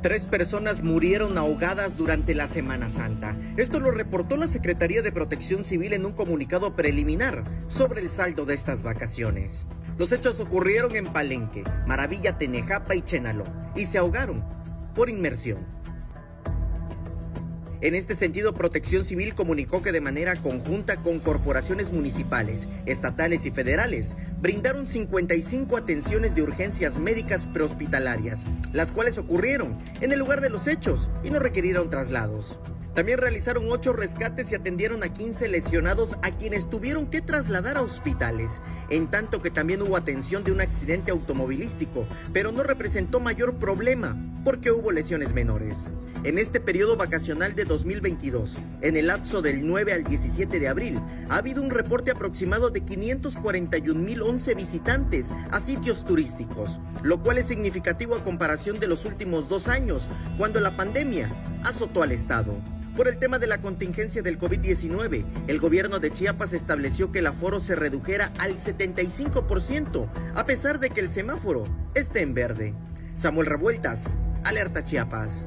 Tres personas murieron ahogadas durante la Semana Santa. Esto lo reportó la Secretaría de Protección Civil en un comunicado preliminar sobre el saldo de estas vacaciones. Los hechos ocurrieron en Palenque, Maravilla, Tenejapa y Chenalo y se ahogaron por inmersión. En este sentido, Protección Civil comunicó que de manera conjunta con corporaciones municipales, estatales y federales, brindaron 55 atenciones de urgencias médicas prehospitalarias, las cuales ocurrieron en el lugar de los hechos y no requirieron traslados. También realizaron 8 rescates y atendieron a 15 lesionados a quienes tuvieron que trasladar a hospitales, en tanto que también hubo atención de un accidente automovilístico, pero no representó mayor problema porque hubo lesiones menores. En este periodo vacacional de 2022, en el lapso del 9 al 17 de abril, ha habido un reporte aproximado de 541.011 visitantes a sitios turísticos, lo cual es significativo a comparación de los últimos dos años, cuando la pandemia azotó al Estado. Por el tema de la contingencia del COVID-19, el gobierno de Chiapas estableció que el aforo se redujera al 75%, a pesar de que el semáforo esté en verde. Samuel Revueltas, Alerta Chiapas.